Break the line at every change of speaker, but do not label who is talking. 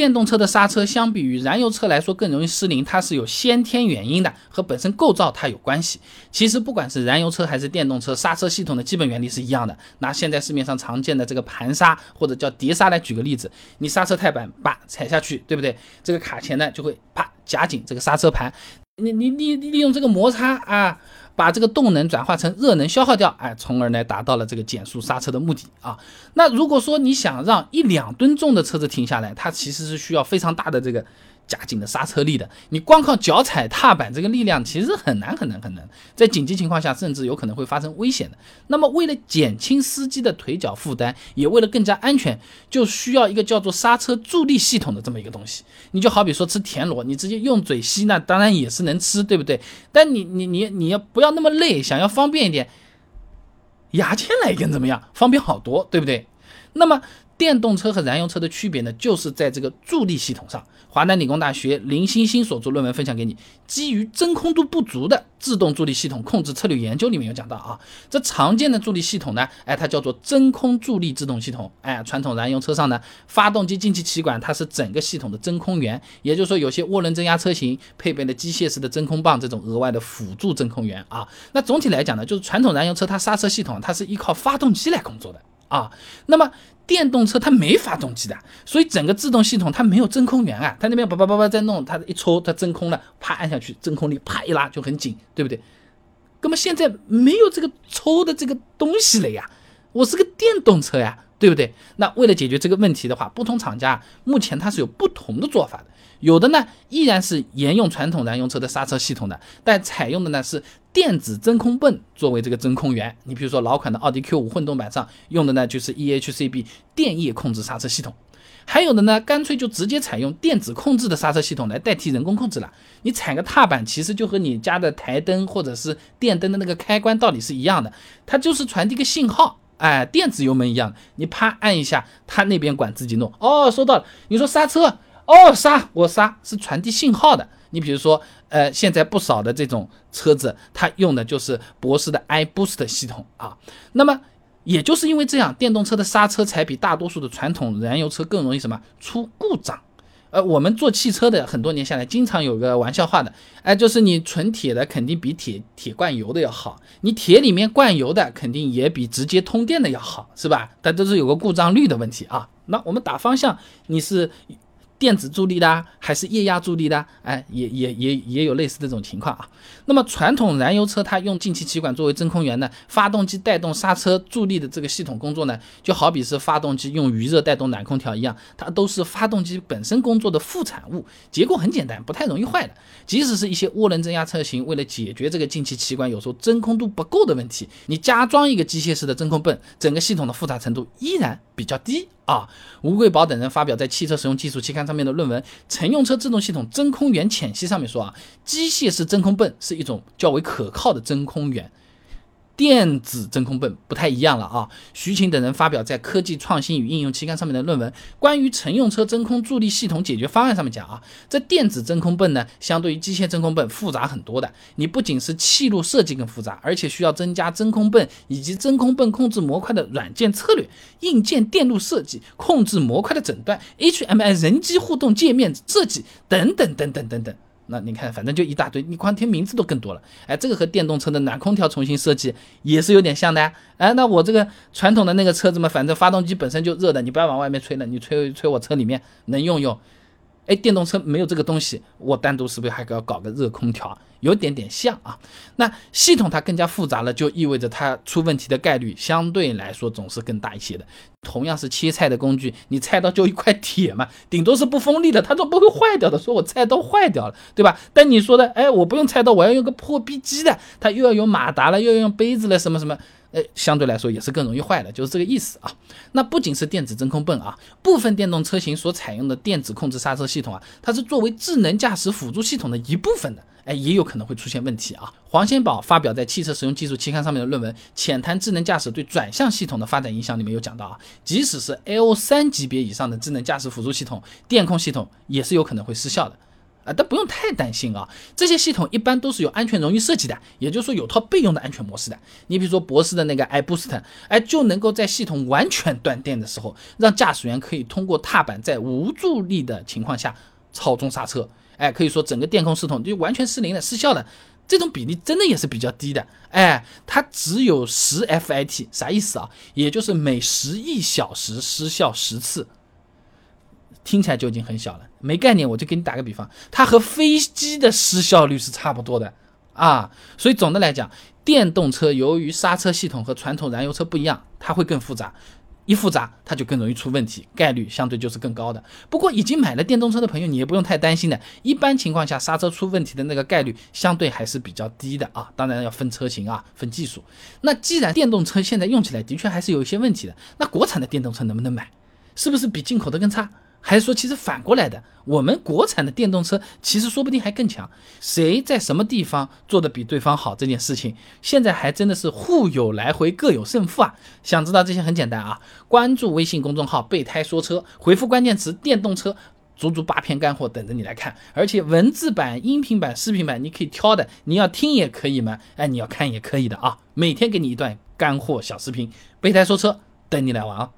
电动车的刹车相比于燃油车来说更容易失灵，它是有先天原因的，和本身构造它有关系。其实不管是燃油车还是电动车，刹车系统的基本原理是一样的。拿现在市面上常见的这个盘刹或者叫碟刹来举个例子，你刹车踏板叭踩下去，对不对？这个卡钳呢就会啪夹紧这个刹车盘，你你你利用这个摩擦啊。把这个动能转化成热能消耗掉，哎，从而呢达到了这个减速刹车的目的啊。那如果说你想让一两吨重的车子停下来，它其实是需要非常大的这个。加紧的刹车力的，你光靠脚踩踏板这个力量其实很难很难很难，在紧急情况下甚至有可能会发生危险的。那么为了减轻司机的腿脚负担，也为了更加安全，就需要一个叫做刹车助力系统的这么一个东西。你就好比说吃田螺，你直接用嘴吸，那当然也是能吃，对不对？但你你你你要不要那么累？想要方便一点，牙签来一根怎么样？方便好多，对不对？那么。电动车和燃油车的区别呢，就是在这个助力系统上。华南理工大学林欣欣所做论文分享给你，基于真空度不足的自动助力系统控制策略研究里面有讲到啊，这常见的助力系统呢，哎，它叫做真空助力制动系统。哎，传统燃油车上呢，发动机进气气管它是整个系统的真空源，也就是说有些涡轮增压车型配备了机械式的真空棒这种额外的辅助真空源啊。那总体来讲呢，就是传统燃油车它刹车系统它是依靠发动机来工作的啊，那么。电动车它没发动机的，所以整个制动系统它没有真空源啊，它那边叭叭叭叭在弄，它一抽它真空了，啪按下去，真空力啪一拉就很紧，对不对？那么现在没有这个抽的这个东西了呀，我是个电动车呀。对不对？那为了解决这个问题的话，不同厂家目前它是有不同的做法的。有的呢依然是沿用传统燃油车的刹车系统的，但采用的呢是电子真空泵作为这个真空源。你比如说老款的奥迪 Q5 混动版上用的呢就是 EHCB 电液控制刹车系统。还有的呢，干脆就直接采用电子控制的刹车系统来代替人工控制了。你踩个踏板，其实就和你家的台灯或者是电灯的那个开关道理是一样的，它就是传递个信号。哎，电子油门一样，你啪按一下，它那边管自己弄。哦，收到了。你说刹车，哦刹，我刹是传递信号的。你比如说，呃，现在不少的这种车子，它用的就是博士的 iBoost 系统啊。那么，也就是因为这样，电动车的刹车才比大多数的传统燃油车更容易什么出故障。呃，我们做汽车的很多年下来，经常有个玩笑话的，哎，就是你纯铁的肯定比铁铁灌油的要好，你铁里面灌油的肯定也比直接通电的要好，是吧？它都是有个故障率的问题啊。那我们打方向，你是。电子助力的还是液压助力的？哎，也也也也有类似这种情况啊。那么传统燃油车它用进气气管作为真空源呢，发动机带动刹车助力的这个系统工作呢，就好比是发动机用余热带动暖空调一样，它都是发动机本身工作的副产物，结构很简单，不太容易坏的。即使是一些涡轮增压车型，为了解决这个进气气管有时候真空度不够的问题，你加装一个机械式的真空泵，整个系统的复杂程度依然比较低。啊，吴贵宝等人发表在《汽车实用技术》期刊上面的论文《乘用车制动系统真空源浅析》上面说啊，机械式真空泵是一种较为可靠的真空源。电子真空泵不太一样了啊！徐晴等人发表在《科技创新与应用》期刊上面的论文，关于乘用车真空助力系统解决方案上面讲啊，这电子真空泵呢，相对于机械真空泵复杂很多的。你不仅是气路设计更复杂，而且需要增加真空泵以及真空泵控制模块的软件策略、硬件电路设计、控制模块的诊断、HMI 人机互动界面设计等等等等等等。那你看，反正就一大堆，你光听名字都更多了。哎，这个和电动车的暖空调重新设计也是有点像的。哎，那我这个传统的那个车子嘛，反正发动机本身就热的，你不要往外面吹了，你吹吹我车里面能用用。哎，电动车没有这个东西，我单独是不是还要搞个热空调？有点点像啊。那系统它更加复杂了，就意味着它出问题的概率相对来说总是更大一些的。同样是切菜的工具，你菜刀就一块铁嘛，顶多是不锋利的，它都不会坏掉的。说我菜刀坏掉了，对吧？但你说的，哎，我不用菜刀，我要用个破壁机的，它又要有马达了，又要用杯子了，什么什么。哎，相对来说也是更容易坏的，就是这个意思啊。那不仅是电子真空泵啊，部分电动车型所采用的电子控制刹车系统啊，它是作为智能驾驶辅助系统的一部分的，哎，也有可能会出现问题啊。黄先宝发表在《汽车实用技术》期刊上面的论文《浅谈智能驾驶对转向系统的发展影响》里面有讲到啊，即使是 L 三级别以上的智能驾驶辅助系统，电控系统也是有可能会失效的。啊，但不用太担心啊。这些系统一般都是有安全荣誉设计的，也就是说有套备用的安全模式的。你比如说博士的那个 iBoost，哎，就能够在系统完全断电的时候，让驾驶员可以通过踏板在无助力的情况下操纵刹车。哎，可以说整个电控系统就完全失灵了、失效了。这种比例真的也是比较低的，哎，它只有十 FIT，啥意思啊？也就是每十亿小时失效十次，听起来就已经很小了。没概念，我就给你打个比方，它和飞机的失效率是差不多的啊。所以总的来讲，电动车由于刹车系统和传统燃油车不一样，它会更复杂。一复杂，它就更容易出问题，概率相对就是更高的。不过已经买了电动车的朋友，你也不用太担心的。一般情况下，刹车出问题的那个概率相对还是比较低的啊。当然要分车型啊，分技术。那既然电动车现在用起来的确还是有一些问题的，那国产的电动车能不能买？是不是比进口的更差？还是说，其实反过来的，我们国产的电动车其实说不定还更强。谁在什么地方做的比对方好，这件事情现在还真的是互有来回，各有胜负啊！想知道这些很简单啊，关注微信公众号“备胎说车”，回复关键词“电动车”，足足八篇干货等着你来看。而且文字版、音频版、视频版你可以挑的，你要听也可以嘛，哎，你要看也可以的啊。每天给你一段干货小视频，备胎说车等你来玩啊！